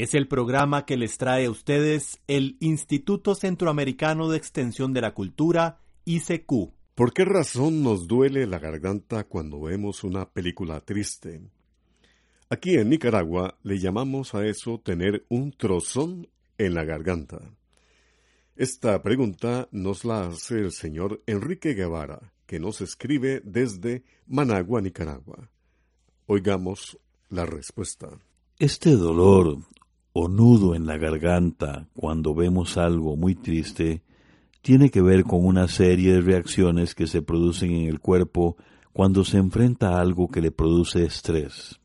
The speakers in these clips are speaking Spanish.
Es el programa que les trae a ustedes el Instituto Centroamericano de Extensión de la Cultura, ICQ. ¿Por qué razón nos duele la garganta cuando vemos una película triste? Aquí en Nicaragua le llamamos a eso tener un trozón en la garganta. Esta pregunta nos la hace el señor Enrique Guevara, que nos escribe desde Managua, Nicaragua. Oigamos la respuesta. Este dolor o nudo en la garganta cuando vemos algo muy triste tiene que ver con una serie de reacciones que se producen en el cuerpo cuando se enfrenta a algo que le produce estrés.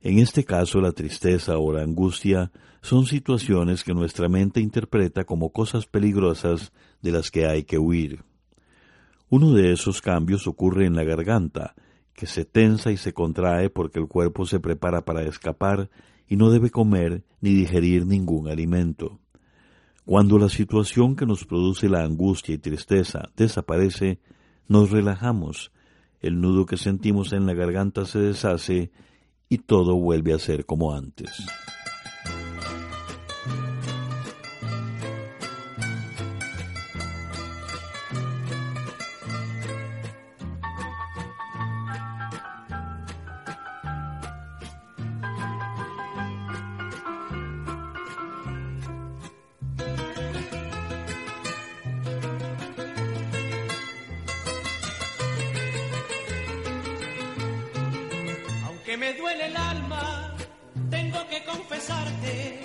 En este caso, la tristeza o la angustia son situaciones que nuestra mente interpreta como cosas peligrosas de las que hay que huir. Uno de esos cambios ocurre en la garganta, que se tensa y se contrae porque el cuerpo se prepara para escapar y no debe comer ni digerir ningún alimento. Cuando la situación que nos produce la angustia y tristeza desaparece, nos relajamos, el nudo que sentimos en la garganta se deshace y todo vuelve a ser como antes. Que me duele el alma, tengo que confesarte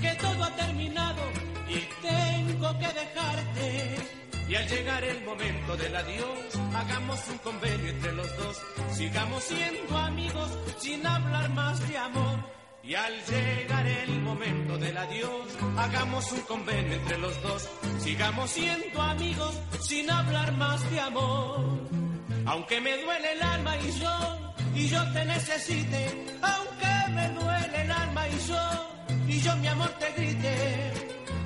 que todo ha terminado y tengo que dejarte. Y al llegar el momento del adiós, hagamos un convenio entre los dos, sigamos siendo amigos sin hablar más de amor. Y al llegar el momento del adiós, hagamos un convenio entre los dos, sigamos siendo amigos sin hablar más de amor. Aunque me duele el alma y yo y yo te necesite, aunque me duele el alma y yo, y yo mi amor te grite.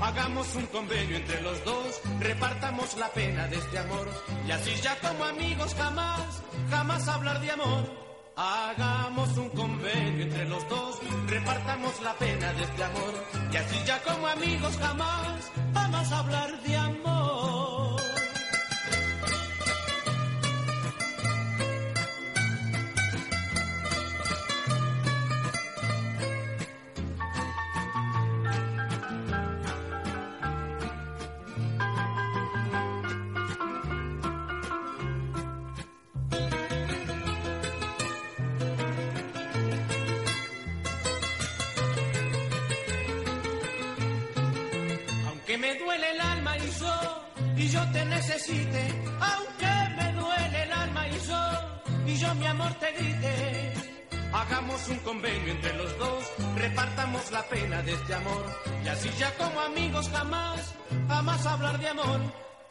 Hagamos un convenio entre los dos, repartamos la pena de este amor, y así ya como amigos jamás, jamás hablar de amor. Hagamos un convenio entre los dos, repartamos la pena de este amor, y así ya como amigos jamás, jamás hablar de amor. Hagamos un convenio entre los dos, repartamos la pena de este amor, y así ya como amigos jamás, jamás hablar de amor.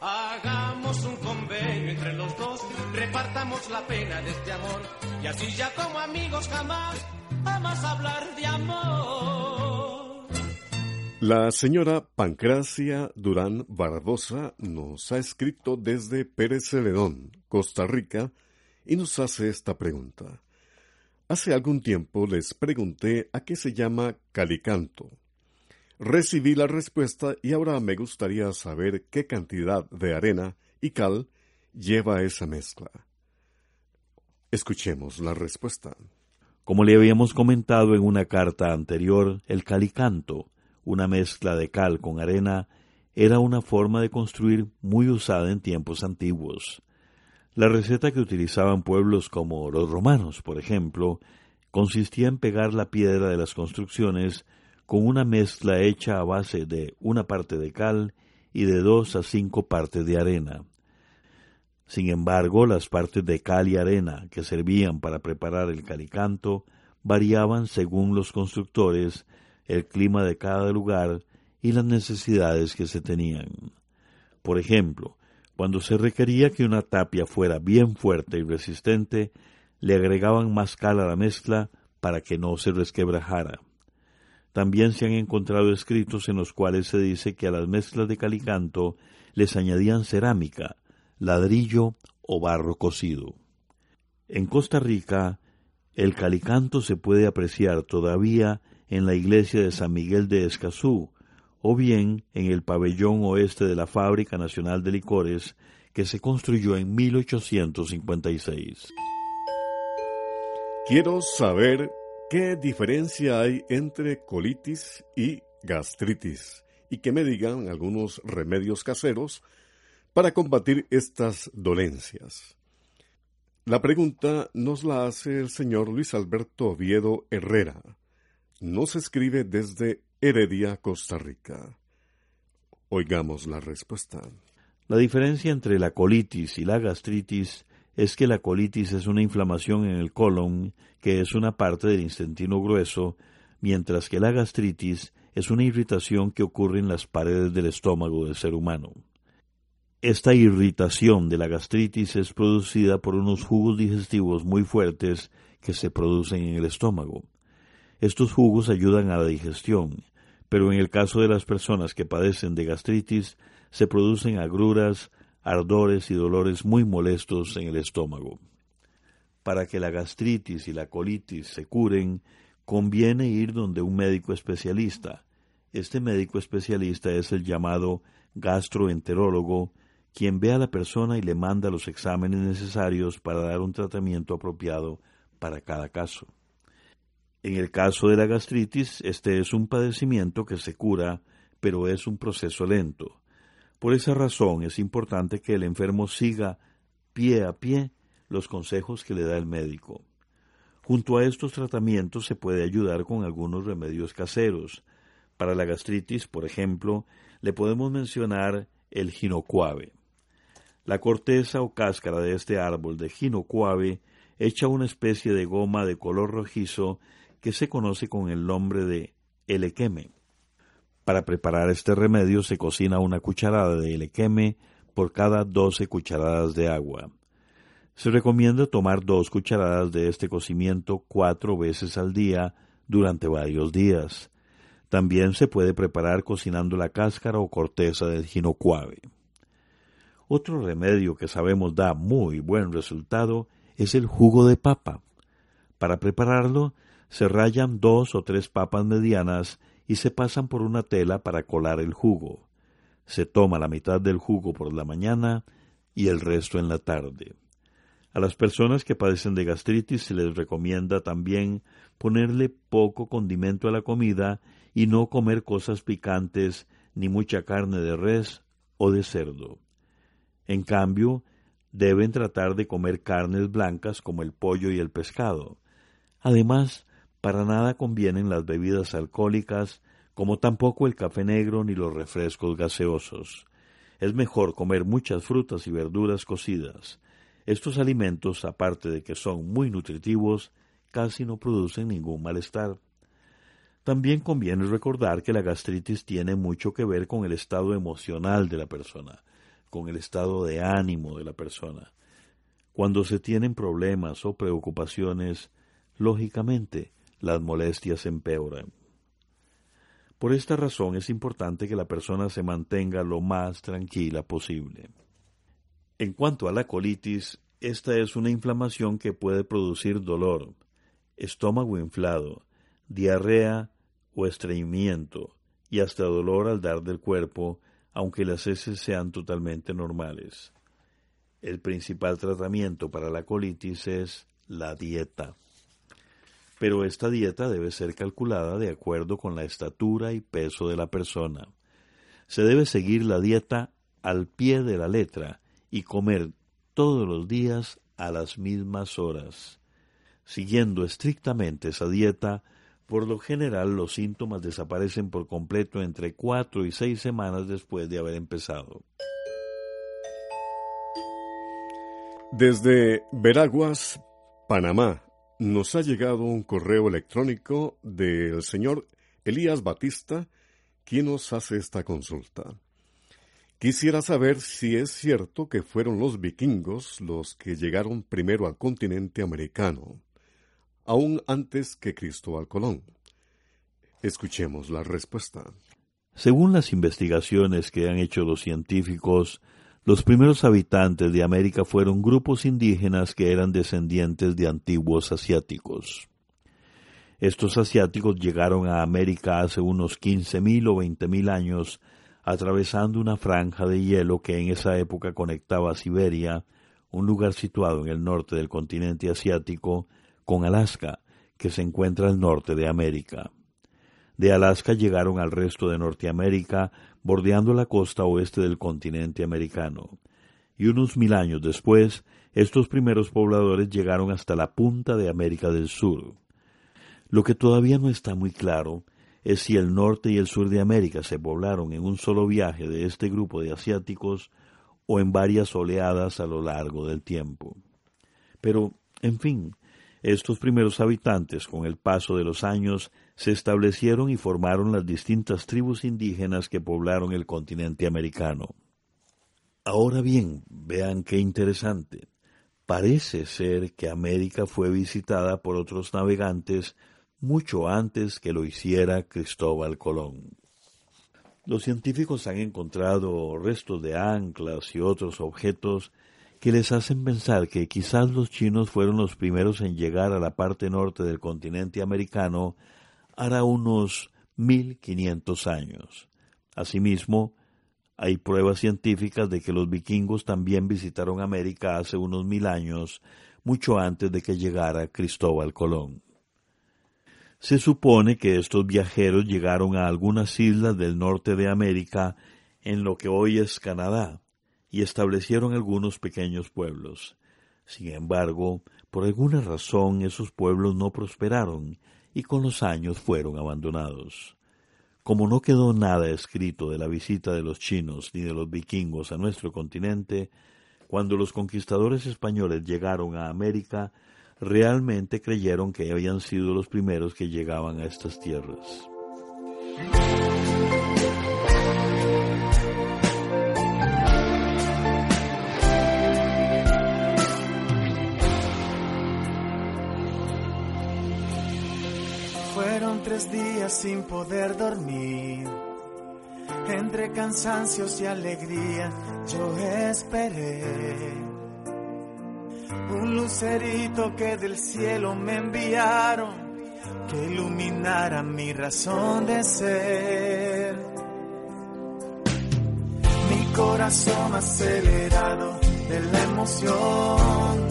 Hagamos un convenio entre los dos, repartamos la pena de este amor, y así ya como amigos jamás, jamás hablar de amor. La señora Pancracia Durán Barbosa nos ha escrito desde Pérez Celedón, Costa Rica, y nos hace esta pregunta. Hace algún tiempo les pregunté a qué se llama calicanto. Recibí la respuesta y ahora me gustaría saber qué cantidad de arena y cal lleva esa mezcla. Escuchemos la respuesta. Como le habíamos comentado en una carta anterior, el calicanto, una mezcla de cal con arena, era una forma de construir muy usada en tiempos antiguos. La receta que utilizaban pueblos como los romanos, por ejemplo, consistía en pegar la piedra de las construcciones con una mezcla hecha a base de una parte de cal y de dos a cinco partes de arena. Sin embargo, las partes de cal y arena que servían para preparar el calicanto variaban según los constructores, el clima de cada lugar y las necesidades que se tenían. Por ejemplo, cuando se requería que una tapia fuera bien fuerte y resistente, le agregaban más cal a la mezcla para que no se resquebrajara. También se han encontrado escritos en los cuales se dice que a las mezclas de calicanto les añadían cerámica, ladrillo o barro cocido. En Costa Rica, el calicanto se puede apreciar todavía en la iglesia de San Miguel de Escazú, o bien en el pabellón oeste de la Fábrica Nacional de Licores, que se construyó en 1856. Quiero saber qué diferencia hay entre colitis y gastritis y que me digan algunos remedios caseros para combatir estas dolencias. La pregunta nos la hace el señor Luis Alberto Oviedo Herrera. Nos escribe desde Heredia, Costa Rica. Oigamos la respuesta. La diferencia entre la colitis y la gastritis es que la colitis es una inflamación en el colon, que es una parte del intestino grueso, mientras que la gastritis es una irritación que ocurre en las paredes del estómago del ser humano. Esta irritación de la gastritis es producida por unos jugos digestivos muy fuertes que se producen en el estómago. Estos jugos ayudan a la digestión, pero en el caso de las personas que padecen de gastritis se producen agruras, ardores y dolores muy molestos en el estómago. Para que la gastritis y la colitis se curen, conviene ir donde un médico especialista. Este médico especialista es el llamado gastroenterólogo, quien ve a la persona y le manda los exámenes necesarios para dar un tratamiento apropiado para cada caso. En el caso de la gastritis, este es un padecimiento que se cura, pero es un proceso lento. Por esa razón es importante que el enfermo siga pie a pie los consejos que le da el médico. Junto a estos tratamientos se puede ayudar con algunos remedios caseros. Para la gastritis, por ejemplo, le podemos mencionar el ginocuave. La corteza o cáscara de este árbol de ginocuave echa una especie de goma de color rojizo que se conoce con el nombre de elequeme. Para preparar este remedio se cocina una cucharada de elequeme por cada 12 cucharadas de agua. Se recomienda tomar dos cucharadas de este cocimiento cuatro veces al día durante varios días. También se puede preparar cocinando la cáscara o corteza del ginocuave. Otro remedio que sabemos da muy buen resultado es el jugo de papa. Para prepararlo, se rayan dos o tres papas medianas y se pasan por una tela para colar el jugo. Se toma la mitad del jugo por la mañana y el resto en la tarde. A las personas que padecen de gastritis se les recomienda también ponerle poco condimento a la comida y no comer cosas picantes ni mucha carne de res o de cerdo. En cambio, deben tratar de comer carnes blancas como el pollo y el pescado. Además, para nada convienen las bebidas alcohólicas, como tampoco el café negro ni los refrescos gaseosos. Es mejor comer muchas frutas y verduras cocidas. Estos alimentos, aparte de que son muy nutritivos, casi no producen ningún malestar. También conviene recordar que la gastritis tiene mucho que ver con el estado emocional de la persona, con el estado de ánimo de la persona. Cuando se tienen problemas o preocupaciones, lógicamente las molestias empeoran. Por esta razón es importante que la persona se mantenga lo más tranquila posible. En cuanto a la colitis, esta es una inflamación que puede producir dolor, estómago inflado, diarrea o estreñimiento y hasta dolor al dar del cuerpo, aunque las heces sean totalmente normales. El principal tratamiento para la colitis es la dieta. Pero esta dieta debe ser calculada de acuerdo con la estatura y peso de la persona. Se debe seguir la dieta al pie de la letra y comer todos los días a las mismas horas. Siguiendo estrictamente esa dieta, por lo general los síntomas desaparecen por completo entre cuatro y seis semanas después de haber empezado. Desde Veraguas, Panamá, nos ha llegado un correo electrónico del señor Elías Batista, quien nos hace esta consulta. Quisiera saber si es cierto que fueron los vikingos los que llegaron primero al continente americano, aún antes que Cristóbal Colón. Escuchemos la respuesta. Según las investigaciones que han hecho los científicos, los primeros habitantes de América fueron grupos indígenas que eran descendientes de antiguos asiáticos. Estos asiáticos llegaron a América hace unos 15.000 o 20.000 años, atravesando una franja de hielo que en esa época conectaba Siberia, un lugar situado en el norte del continente asiático, con Alaska, que se encuentra al norte de América. De Alaska llegaron al resto de Norteamérica bordeando la costa oeste del continente americano. Y unos mil años después, estos primeros pobladores llegaron hasta la punta de América del Sur. Lo que todavía no está muy claro es si el norte y el sur de América se poblaron en un solo viaje de este grupo de asiáticos o en varias oleadas a lo largo del tiempo. Pero, en fin, estos primeros habitantes, con el paso de los años, se establecieron y formaron las distintas tribus indígenas que poblaron el continente americano. Ahora bien, vean qué interesante. Parece ser que América fue visitada por otros navegantes mucho antes que lo hiciera Cristóbal Colón. Los científicos han encontrado restos de anclas y otros objetos que les hacen pensar que quizás los chinos fueron los primeros en llegar a la parte norte del continente americano hará unos 1500 años. Asimismo, hay pruebas científicas de que los vikingos también visitaron América hace unos mil años, mucho antes de que llegara Cristóbal Colón. Se supone que estos viajeros llegaron a algunas islas del norte de América, en lo que hoy es Canadá, y establecieron algunos pequeños pueblos. Sin embargo, por alguna razón esos pueblos no prosperaron y con los años fueron abandonados. Como no quedó nada escrito de la visita de los chinos ni de los vikingos a nuestro continente, cuando los conquistadores españoles llegaron a América, realmente creyeron que habían sido los primeros que llegaban a estas tierras. Tres días sin poder dormir. Entre cansancios y alegría yo esperé un lucerito que del cielo me enviaron que iluminara mi razón de ser. Mi corazón acelerado de la emoción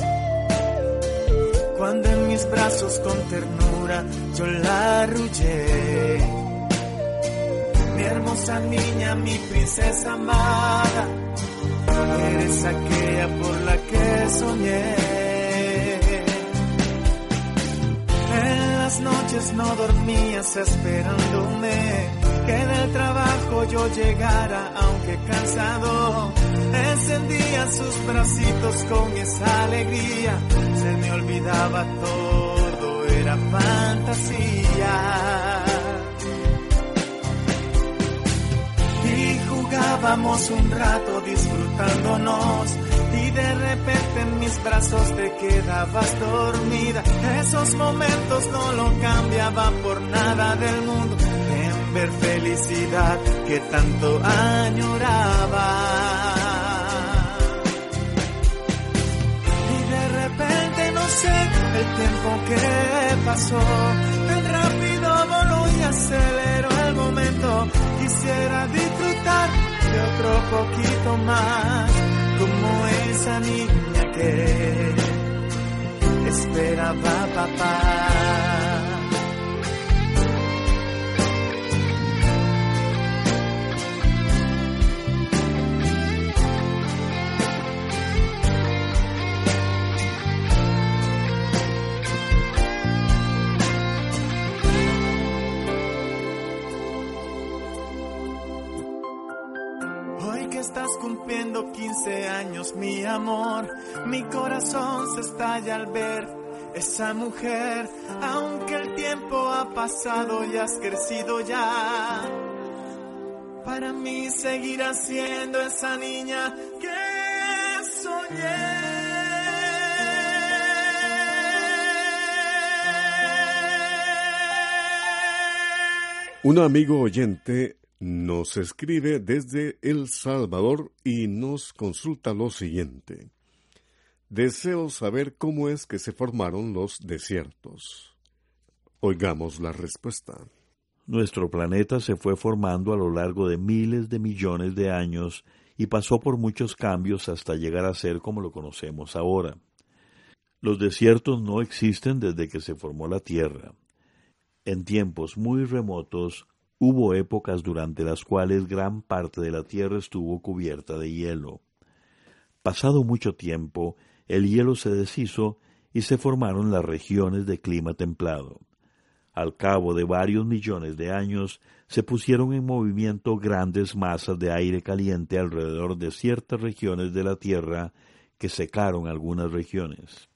cuando mis brazos con ternura yo la arrullé. Mi hermosa niña, mi princesa amada, eres aquella por la que soñé. En las noches no dormías esperándome que del trabajo yo llegara aunque cansado encendía sus bracitos con esa alegría, se me olvidaba todo, fantasía. Y jugábamos un rato disfrutándonos y de repente en mis brazos te quedabas dormida. Esos momentos no lo cambiaba por nada del mundo en ver felicidad que tanto añoraba. el tiempo que pasó, tan rápido voló y aceleró el momento quisiera disfrutar de otro poquito más, como esa niña que esperaba papá. 15 años, mi amor. Mi corazón se estalla al ver esa mujer. Aunque el tiempo ha pasado y has crecido ya. Para mí seguirá siendo esa niña que soñé. Un amigo oyente nos escribe desde El Salvador y nos consulta lo siguiente. Deseo saber cómo es que se formaron los desiertos. Oigamos la respuesta. Nuestro planeta se fue formando a lo largo de miles de millones de años y pasó por muchos cambios hasta llegar a ser como lo conocemos ahora. Los desiertos no existen desde que se formó la Tierra. En tiempos muy remotos Hubo épocas durante las cuales gran parte de la tierra estuvo cubierta de hielo. Pasado mucho tiempo, el hielo se deshizo y se formaron las regiones de clima templado. Al cabo de varios millones de años, se pusieron en movimiento grandes masas de aire caliente alrededor de ciertas regiones de la Tierra que secaron algunas regiones.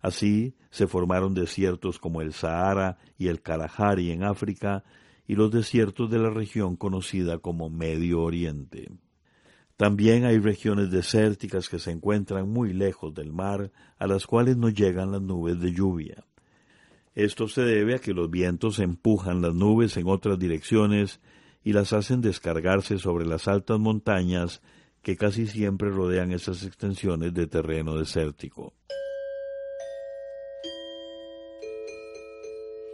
Así se formaron desiertos como el Sahara y el Kalahari en África y los desiertos de la región conocida como Medio Oriente. También hay regiones desérticas que se encuentran muy lejos del mar, a las cuales no llegan las nubes de lluvia. Esto se debe a que los vientos empujan las nubes en otras direcciones y las hacen descargarse sobre las altas montañas que casi siempre rodean esas extensiones de terreno desértico.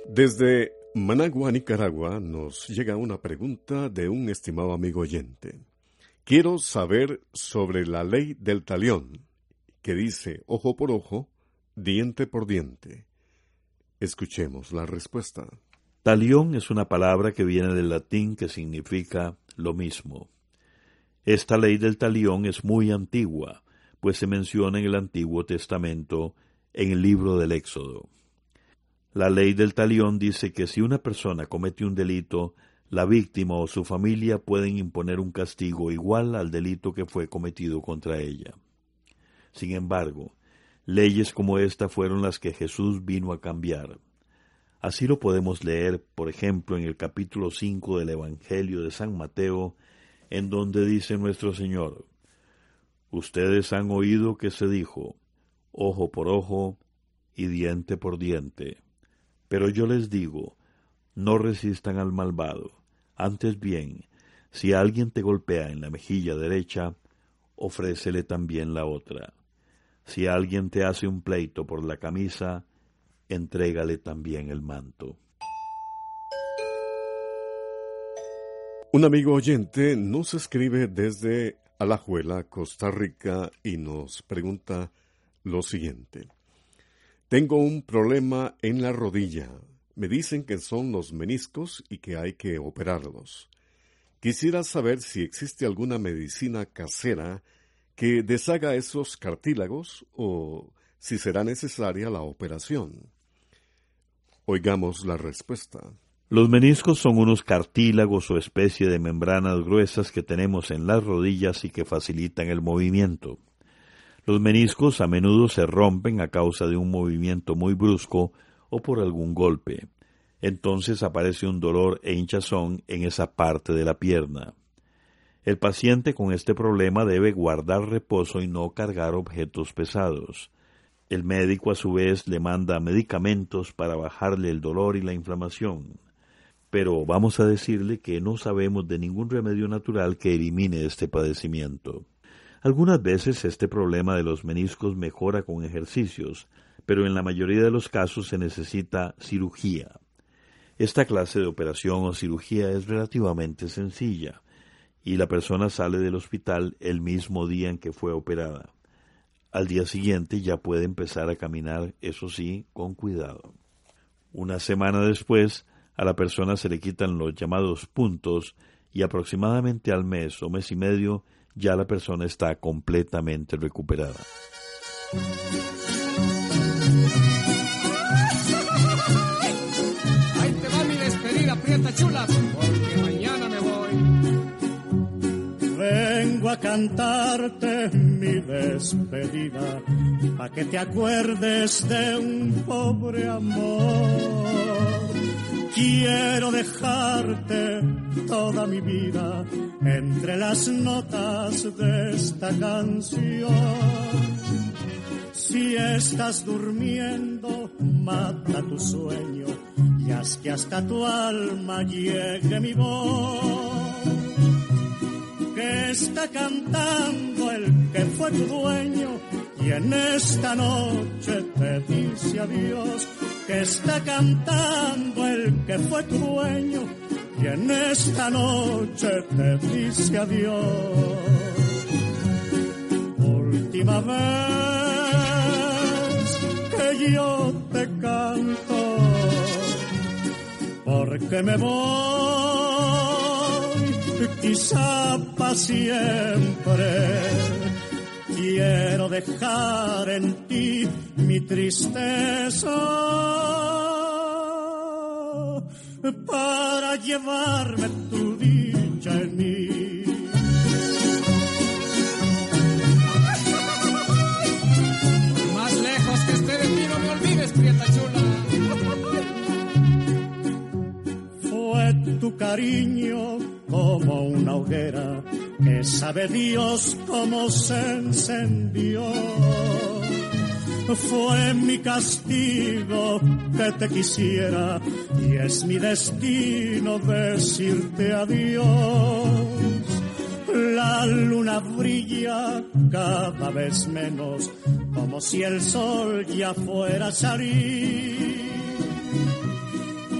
Desde Managua, Nicaragua, nos llega una pregunta de un estimado amigo oyente. Quiero saber sobre la ley del talión, que dice ojo por ojo, diente por diente. Escuchemos la respuesta. Talión es una palabra que viene del latín que significa lo mismo. Esta ley del talión es muy antigua, pues se menciona en el Antiguo Testamento en el libro del Éxodo. La ley del talión dice que si una persona comete un delito, la víctima o su familia pueden imponer un castigo igual al delito que fue cometido contra ella. Sin embargo, leyes como esta fueron las que Jesús vino a cambiar. Así lo podemos leer, por ejemplo, en el capítulo 5 del Evangelio de San Mateo, en donde dice nuestro Señor, Ustedes han oído que se dijo, ojo por ojo y diente por diente. Pero yo les digo, no resistan al malvado. Antes bien, si alguien te golpea en la mejilla derecha, ofrécele también la otra. Si alguien te hace un pleito por la camisa, entrégale también el manto. Un amigo oyente nos escribe desde Alajuela, Costa Rica, y nos pregunta lo siguiente. Tengo un problema en la rodilla. Me dicen que son los meniscos y que hay que operarlos. Quisiera saber si existe alguna medicina casera que deshaga esos cartílagos o si será necesaria la operación. Oigamos la respuesta. Los meniscos son unos cartílagos o especie de membranas gruesas que tenemos en las rodillas y que facilitan el movimiento. Los meniscos a menudo se rompen a causa de un movimiento muy brusco o por algún golpe. Entonces aparece un dolor e hinchazón en esa parte de la pierna. El paciente con este problema debe guardar reposo y no cargar objetos pesados. El médico a su vez le manda medicamentos para bajarle el dolor y la inflamación. Pero vamos a decirle que no sabemos de ningún remedio natural que elimine este padecimiento. Algunas veces este problema de los meniscos mejora con ejercicios, pero en la mayoría de los casos se necesita cirugía. Esta clase de operación o cirugía es relativamente sencilla y la persona sale del hospital el mismo día en que fue operada. Al día siguiente ya puede empezar a caminar, eso sí, con cuidado. Una semana después, a la persona se le quitan los llamados puntos y aproximadamente al mes o mes y medio ya la persona está completamente recuperada. Ahí te va mi despedida, prieta chula, porque mañana me voy. Vengo a cantarte mi despedida, pa' que te acuerdes de un pobre amor. Quiero dejarte toda mi vida entre las notas de esta canción. Si estás durmiendo, mata tu sueño y haz que hasta tu alma llegue mi voz. Que está cantando el que fue tu dueño y en esta noche te dice adiós. Que está cantando el que fue tu dueño y en esta noche te dice adiós. Última vez que yo te canto, porque me voy, quizá para siempre. Quiero dejar en ti mi tristeza para llevarme tu dicha en mí. Más lejos que esté de ti, no me olvides, prieta chula. Fue tu cariño como una hoguera sabe Dios cómo se encendió. Fue mi castigo que te quisiera y es mi destino decirte adiós. La luna brilla cada vez menos, como si el sol ya fuera a salir.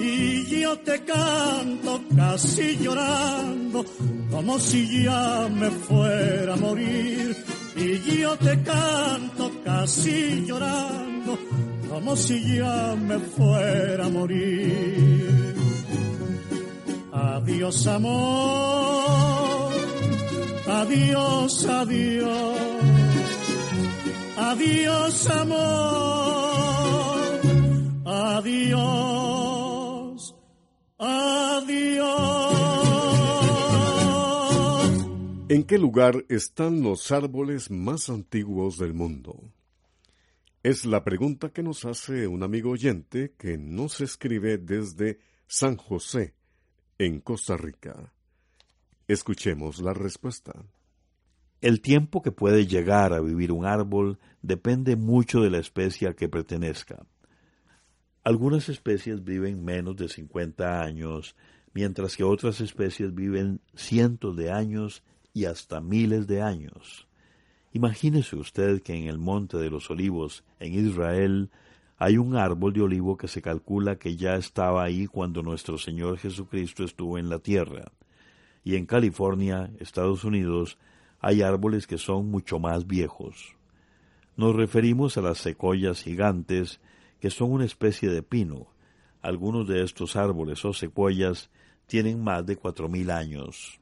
Y yo te canto casi llorando, como si ya me fuera a morir. Y yo te canto casi llorando, como si ya me fuera a morir. Adiós amor, adiós, adiós, adiós amor, adiós, ¿En qué lugar están los árboles más antiguos del mundo? Es la pregunta que nos hace un amigo oyente que nos escribe desde San José, en Costa Rica. Escuchemos la respuesta. El tiempo que puede llegar a vivir un árbol depende mucho de la especie a que pertenezca. Algunas especies viven menos de 50 años, mientras que otras especies viven cientos de años y hasta miles de años. Imagínese usted que en el Monte de los Olivos, en Israel, hay un árbol de olivo que se calcula que ya estaba ahí cuando nuestro Señor Jesucristo estuvo en la tierra. Y en California, Estados Unidos, hay árboles que son mucho más viejos. Nos referimos a las secoyas gigantes, que son una especie de pino. Algunos de estos árboles o secuoyas tienen más de cuatro mil años.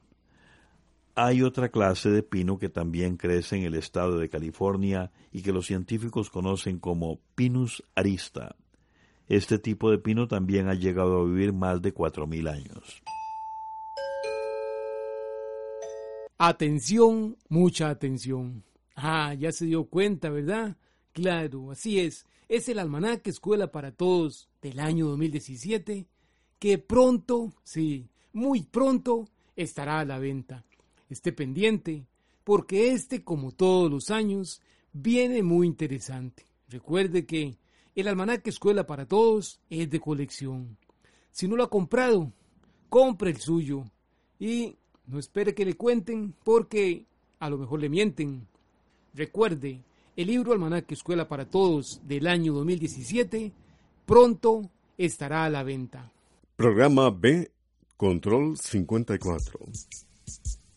Hay otra clase de pino que también crece en el estado de California y que los científicos conocen como Pinus arista. Este tipo de pino también ha llegado a vivir más de cuatro mil años. Atención, mucha atención. Ah, ya se dio cuenta, ¿verdad? Claro, así es. Es el almanaque Escuela para Todos del año 2017 que pronto, sí, muy pronto estará a la venta. Esté pendiente, porque este, como todos los años, viene muy interesante. Recuerde que el almanaque Escuela para Todos es de colección. Si no lo ha comprado, compre el suyo y no espere que le cuenten porque a lo mejor le mienten. Recuerde, el libro Almanaque Escuela para Todos del año 2017 pronto estará a la venta. Programa B, Control 54.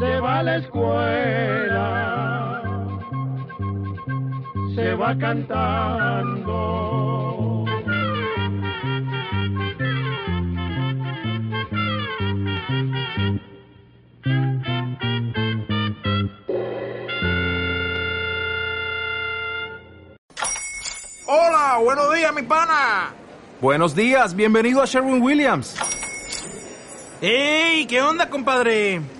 Se va a la escuela, se va cantando. Hola, buenos días, mi pana. Buenos días, bienvenido a Sherwin Williams. ¡Ey! ¿Qué onda, compadre?